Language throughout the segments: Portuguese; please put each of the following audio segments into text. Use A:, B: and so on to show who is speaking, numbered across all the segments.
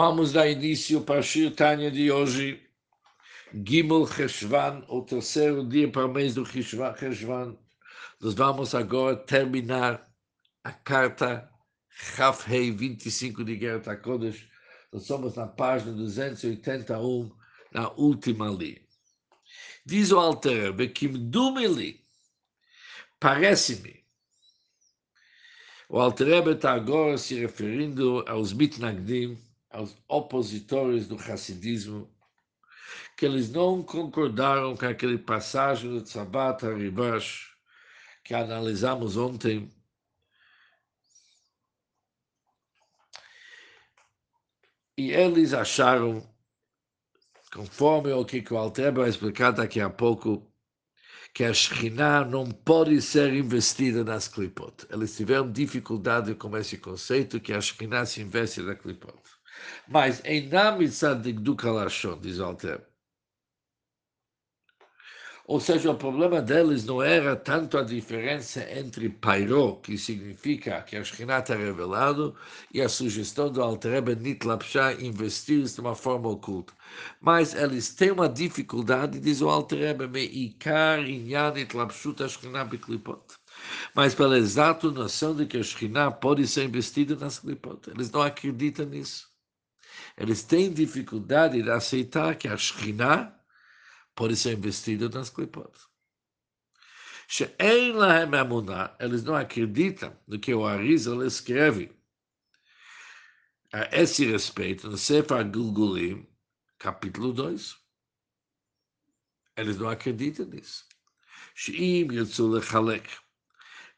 A: Vamos dar início para a Shir de hoje, Gimel Cheshvan, o terceiro dia para o mês do Cheshvan. Nós vamos agora terminar a carta Chafhei 25 de Guerra Kodesh. Nós somos na página 281, na última linha. Diz o Alter, Bekimdumeli, parece-me. O Alter está agora se referindo aos Mitnagdim, aos opositores do racidismo, que eles não concordaram com aquele passagem do Tzabat Haribash que analisamos ontem. E eles acharam, conforme o que o Altreba vai explicar daqui a pouco, que a Shekhinah não pode ser investida nas clipot. Eles tiveram dificuldade com esse conceito que a Shekhinah se investe na clipot. Mas em mitzad de Gdukalashon, diz o Alter. Ou seja, o problema deles não era tanto a diferença entre Pairo, que significa que a Shekhinah está revelado, e a sugestão do Alter Nitlapshah investir-se de uma forma oculta. Mas eles têm uma dificuldade, diz o Alter Meikar Inyan Nitlapshut Shekhinah Beklipot. Mas pela exata noção de que a Shekhinah pode ser investida nas Klipot. Eles não acreditam nisso eles têm dificuldade de aceitar que a Shekhinah pode ser investida nas Klipot. Eles não acreditam no que o Arizal escreve a esse respeito no Sefer Gulgulim, capítulo 2. Eles não acreditam nisso. Sheim yitzu lechalek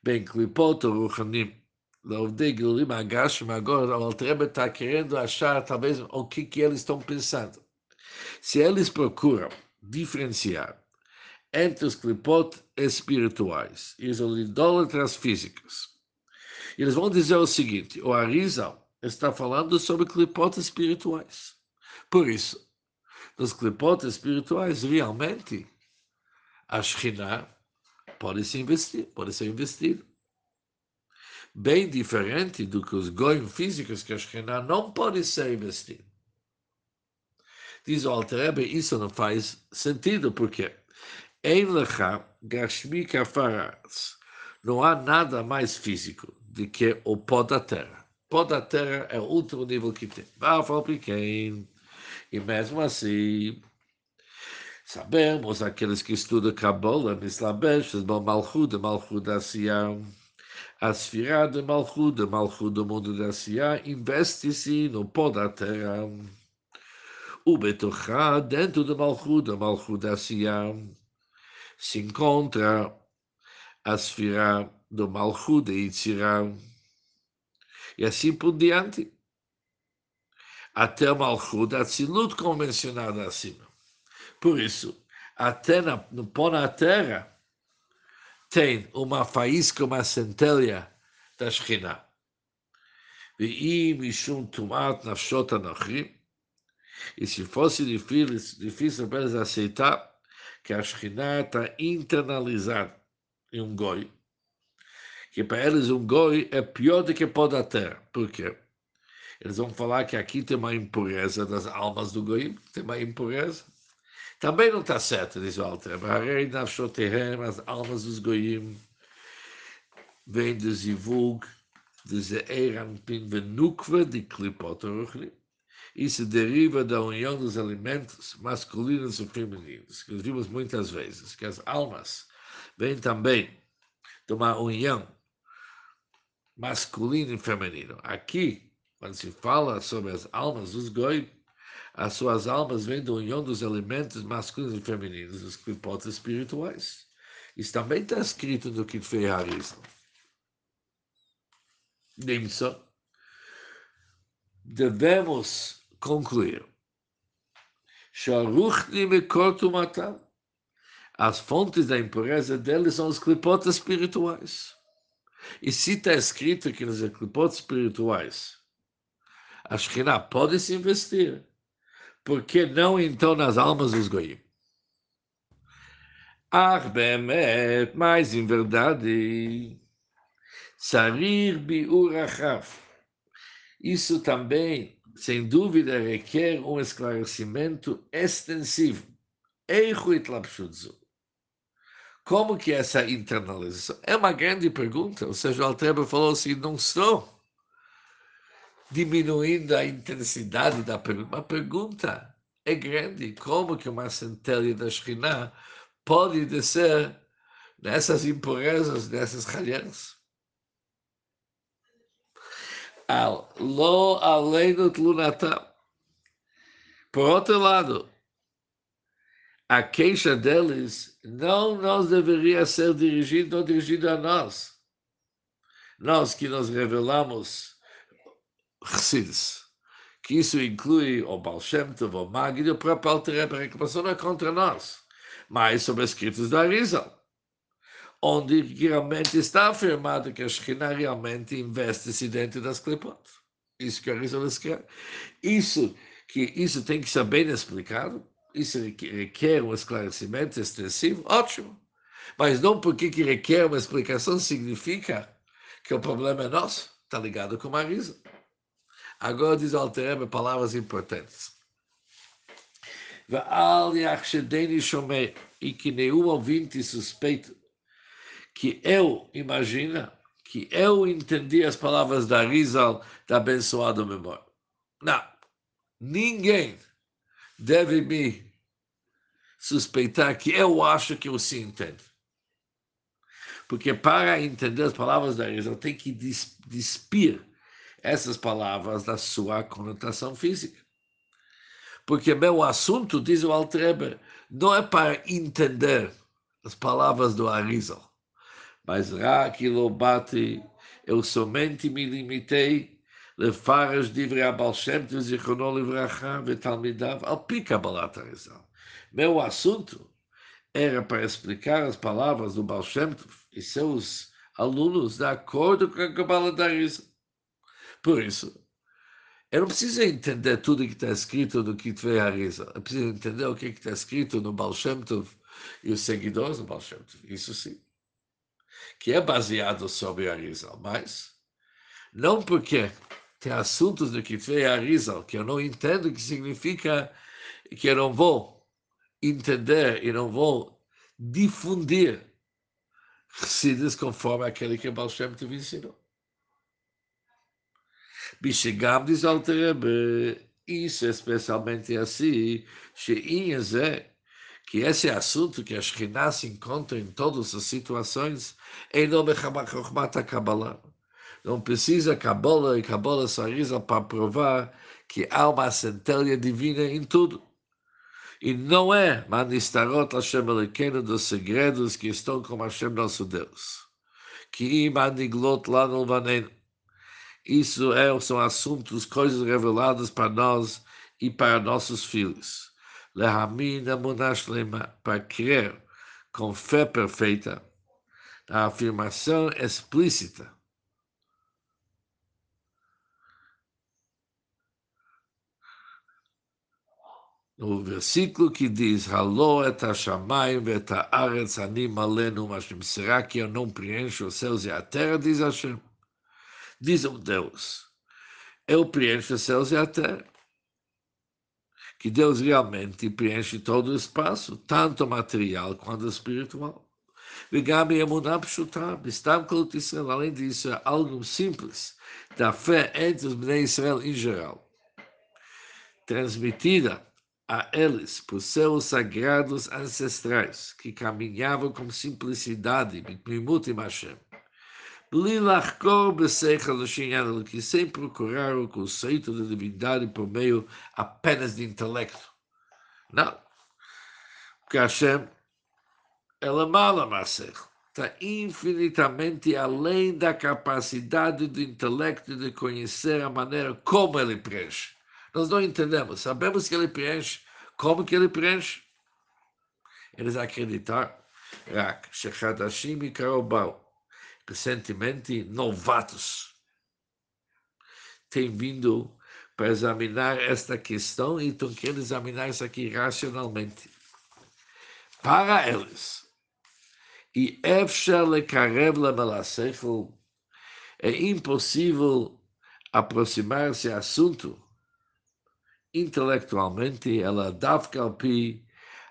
A: ben klipot ruchanim Laudei Gulim Agashim, agora o Altreba está querendo achar talvez o que, que eles estão pensando. Se eles procuram diferenciar entre os clipot espirituais e os idólatras físicos, eles vão dizer o seguinte: o Arizal está falando sobre clipot espirituais. Por isso, nos clipot espirituais, realmente, a Shekhinah pode se investir, pode ser investido bem diferente do que os goim físicos que a Shekhinah não pode ser investido. Diz o Alterebe, isso não faz sentido, porque em lecha gashmi kafaratz, não há nada mais físico do que o pó da terra. O pó da terra é o último nível que tem. E mesmo assim, sabemos, aqueles que estudam Kabbalah, Mislabesh, Malchud, Malchud Asiyam, a Sfirá de Malchut, de do mundo da Sia, investe-se no pó da terra. O Betochá, dentro do Malchut, Malchut da Sia, se encontra a do Malchut de Itzirá. E assim por diante. Até Malchut da Tzilut, como mencionado acima. Por isso, até na, no pó na terra, tem uma faísca, uma centelha da Shekhinah. E se fosse difícil, difícil para eles aceitar que a Shekhinah está internalizada em um goi, que para eles um goi é pior do que pó da terra. Por quê? Eles vão falar que aqui tem uma impureza das almas do goi, tem uma impureza. Também não está certo, diz o Alter. As almas dos goyim vêm do zivug, do ze'eranpin venukva de klipot Isso deriva da união dos alimentos masculinos e femininos, que vimos muitas vezes, que as almas vêm também de uma união masculino e feminino. Aqui, quando se fala sobre as almas dos goyim, as suas almas vêm da união dos elementos masculinos e femininos, dos clipotes espirituais. Isso também está escrito no Kitfei Harizal. Nem só. Devemos concluir. As fontes da impureza deles são os clipotes espirituais. E se está escrito que nos clipotes espirituais a Shekhinah pode se investir, por que não então nas almas dos goyim? Ach, bemet, mas em verdade, sarir biurachav. Isso também sem dúvida, requer um esclarecimento extensivo. Como que essa internalização? É uma grande pergunta. Ou seja, o Altreba falou assim, não estou diminuindo a intensidade da pergunta. A pergunta é grande. Como que uma centelha da Shekhinah pode descer nessas impurezas, nessas ralheiras? Lo aleno tlunatam. Por outro lado, a queixa deles não nos deveria ser dirigida ou dirigida a nós. Nós que nos revelamos Chassidus, que isso inclui o Baal Shem Tov, o Magid e o próprio Alter a reclamação não é contra nós, mas sobre escritos da Arizal onde realmente está afirmado que a Shekhinah realmente investe-se dentro das clipot. Isso que a Rizal escreve. Isso, que isso tem que ser bem explicado, isso requer um esclarecimento extensivo, ótimo. Mas não porque que requer uma explicação significa que o problema é nosso, está ligado com a Rizal. Agora diz Alterebe palavras importantes. E que nenhum ouvinte suspeito que eu, imagina, que eu entendi as palavras da Rizal da abençoada memória. Não, ninguém deve me suspeitar que eu acho que eu sim entendo. Porque para entender as palavras da Rizal, tem que despir essas palavras da sua conotação física. Porque meu assunto, diz o Altreber, não é para entender as palavras do Arizal mas Rak Ilobati, eu somente me limitei לפרש דברי הבעל שם טוב זיכרונו לברכה ותלמידיו על פי קבלת הריזל. Meu assunto era para explicar as palavras do Baal Shem Tov e seus alunos de acordo com a Kabbalah da Rizal. Por isso, eu não preciso entender tudo que está escrito no Kitvei Harizal. Eu preciso entender o que está escrito no Baal Shem Tov e os seguidores do Baal Shem Tov. Isso sim que é baseado sobre Arizal, mas não porque tem assuntos do Kitvei Arizal que eu não entendo o que significa que eu não vou entender e não vou difundir Chassidus conforme aquele que Baal Shem Tov ensinou. Bishigam diz Alterebe, isso é especialmente assim, שאם זה que esse assunto que a Shekhinah se encontra em todas as situações, é nome a Kabbalah. Não precisa Kabbalah e Kabbalah Sarisa para provar que há uma centelha divina em tudo. E não é Manistarot Hashem Elokeinu dos segredos que estão com Hashem nosso Deus. Que imaniglot lá no vaneno. isso é, são assuntos, coisas reveladas para nós e para nossos filhos. Para crer com fé perfeita, a afirmação explícita. No versículo que diz, Haló et hashamayim et haaretz anim alenu, mas será que eu não preencho os céus e a terra, diz Hashem? Diz o Deus, eu preencho os céus e a terra. Que Deus realmente preenche todo o espaço, tanto material quanto espiritual. Além disso, é algo simples da fé entre os Bnei Israel em geral, transmitida a eles por seus sagrados ancestrais, que caminhavam com simplicidade, Mimut e Hashem sem procurar o conceito de divindade por meio apenas de intelecto. Não. Porque Hashem, ela mala está infinitamente além da capacidade do intelecto de conhecer a maneira como ele preenche. Nós não entendemos, sabemos que ele preenche, como que ele preenche? Eles acreditaram, Rak, Shechadashim e Karobal recentemente novatos, têm vindo para examinar esta questão e estão querendo examinar isso aqui racionalmente. Para eles, e é impossível aproximar-se assunto. Intelectualmente, ela dá calpi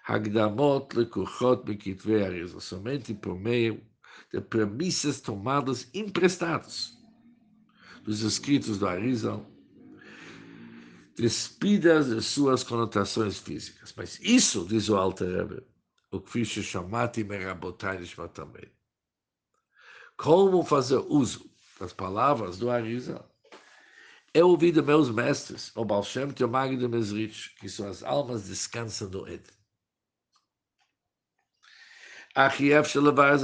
A: hagdamot lekuchot mikitve somente por meio de premissas tomadas emprestadas dos escritos do Arizal, despidas de suas conotações físicas. Mas isso, diz o Alter Rebbe, o que fiz chamati merabotai também. Como fazer uso das palavras do Arizal? Eu ouvi de meus mestres, o Baal Shem e o Magdo Mesrich, que suas almas descansam do Ed. Achiev Shalavar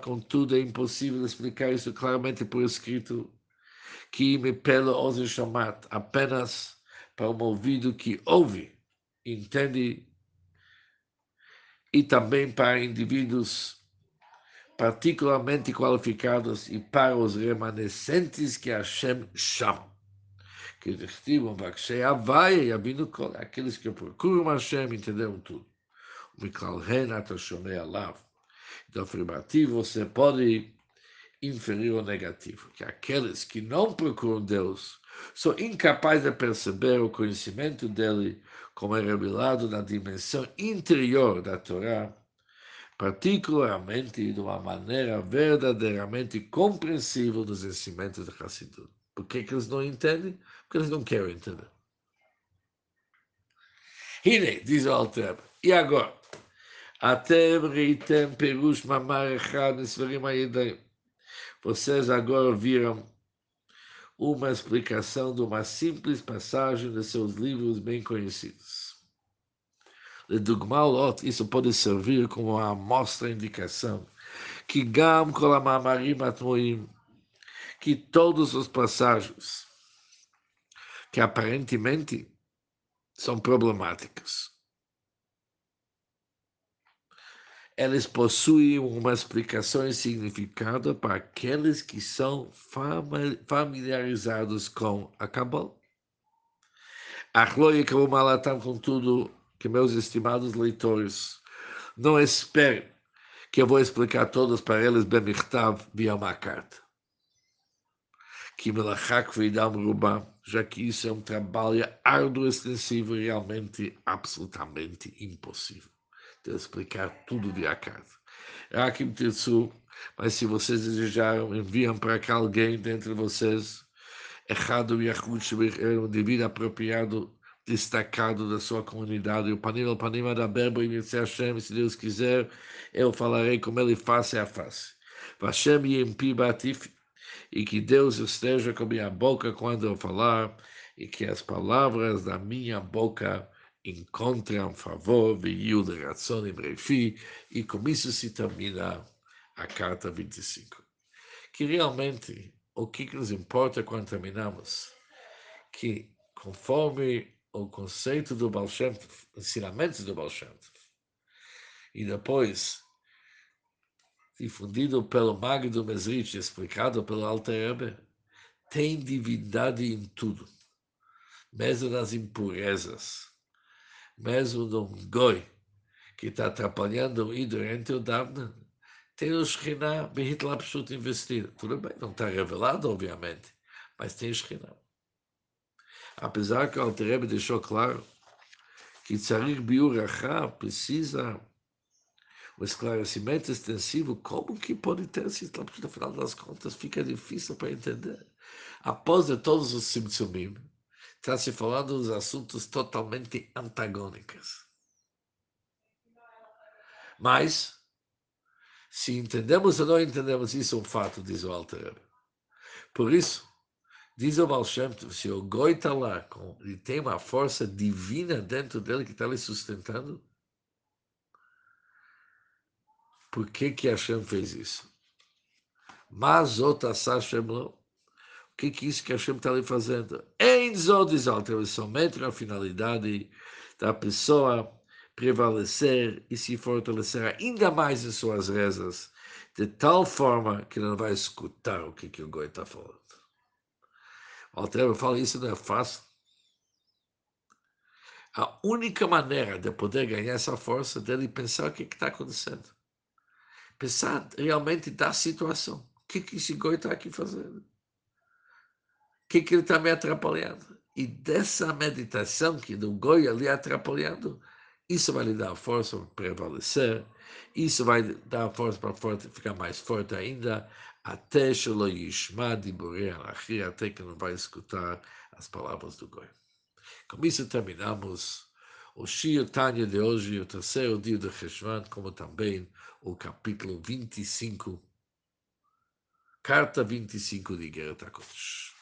A: contudo é impossível explicar isso claramente por escrito, que me pelo ozen shamat, apenas para um ouvido que ouve, entende, e também para indivíduos particularmente qualificados e para os remanescentes que Hashem chama. Que Vakshei Havaya e aqueles que procuram Hashem entenderam tudo. Então, afirmativo, você pode inferir o negativo, que aqueles que não procuram Deus são incapazes de perceber o conhecimento dele como é revelado na dimensão interior da Torá particularmente de uma maneira verdadeiramente compreensível dos ensinamentos de Hassidut. Por que, que eles não entendem? Porque eles não querem entender. Hine, diz o Alter, e agora? Atem reitem perush mamar echad nesverim ayedayim. Vocês agora viram uma explicação de uma simples passagem de seus livros bem conhecidos. Ledugmalot, isso pode servir como uma amostra, indicação, que Gam Kolamamarim Atmoim, que todos os passagens que aparentemente são problemáticas, elas possuem uma explicação e significado para aqueles que são familiarizados com a Kabbalah. Achloia Kalumalatam, contudo, que meus estimados leitores não esperem que eu vou explicar todos para eles Bemichtav via uma carta. Que melachak veidam rubam, já que isso é um trabalho árduo, extensivo realmente absolutamente impossível explicar tudo via carta. Aqui Tirsu, mas se vocês desejaram, enviam para cá alguém dentre vocês, errado e um devido apropriado destacado da sua comunidade. O Panima, o Panima da Berba e Hashem, se Deus quiser, eu falarei como ele face a face. Vashem Yempi Batif, e que Deus esteja com minha boca quando eu falar, e que as palavras da minha boca encontrem favor, veio de razão e com isso se termina a carta 25. Que realmente, o que nos importa quando terminamos? Que conforme o conceito do Baal Shem ensinamentos do Baal Shem e depois difundido pelo Magdo Mesrich, explicado pelo Alter Rebbe, tem divindade em tudo, mesmo nas impurezas, mesmo num goi que está atrapalhando o ídolo entre o Davna, tem o Shekhinah Behitlapshut investido. Tudo bem, não está revelado, obviamente, mas tem Shekhinah. Apesar que o Alterebe deixou claro que Tzarir Biur precisa um esclarecimento extensivo, como que pode ter esse no final das contas fica difícil para entender. Após de todos os simtsumim, está se falando dos assuntos totalmente antagônicos. Mas, se entendemos ou não entendemos, isso é um fato, diz o Alter Por isso, Diz o Baal Shem se o Goi está lá, ele tem uma força divina dentro dele que está lhe sustentando, por que que Hashem fez isso? Mas outra Hashem o que que isso que Hashem está ali fazendo? Em Zod Alter, somente a finalidade da pessoa prevalecer e se fortalecer ainda mais em suas rezas, de tal forma que não vai escutar o que, que o Goi está falando. Altrebe fala isso não é fácil. A única maneira de poder ganhar essa força é dele pensar o que está acontecendo. Pensar realmente da situação. O que, que esse goi está aqui fazendo? Que, ele está me atrapalhando? E dessa meditação que do goi ali atrapalhando, isso vai lhe dar força para prevalecer, isso vai dar força para ficar mais forte ainda, até Shelo Yishma até que não vai escutar as palavras do Goi. Com isso terminamos o Shir Tanya de hoje, o terceiro dia de Heshvan, como também o capítulo 25, carta 25 de Guerra Kodesh.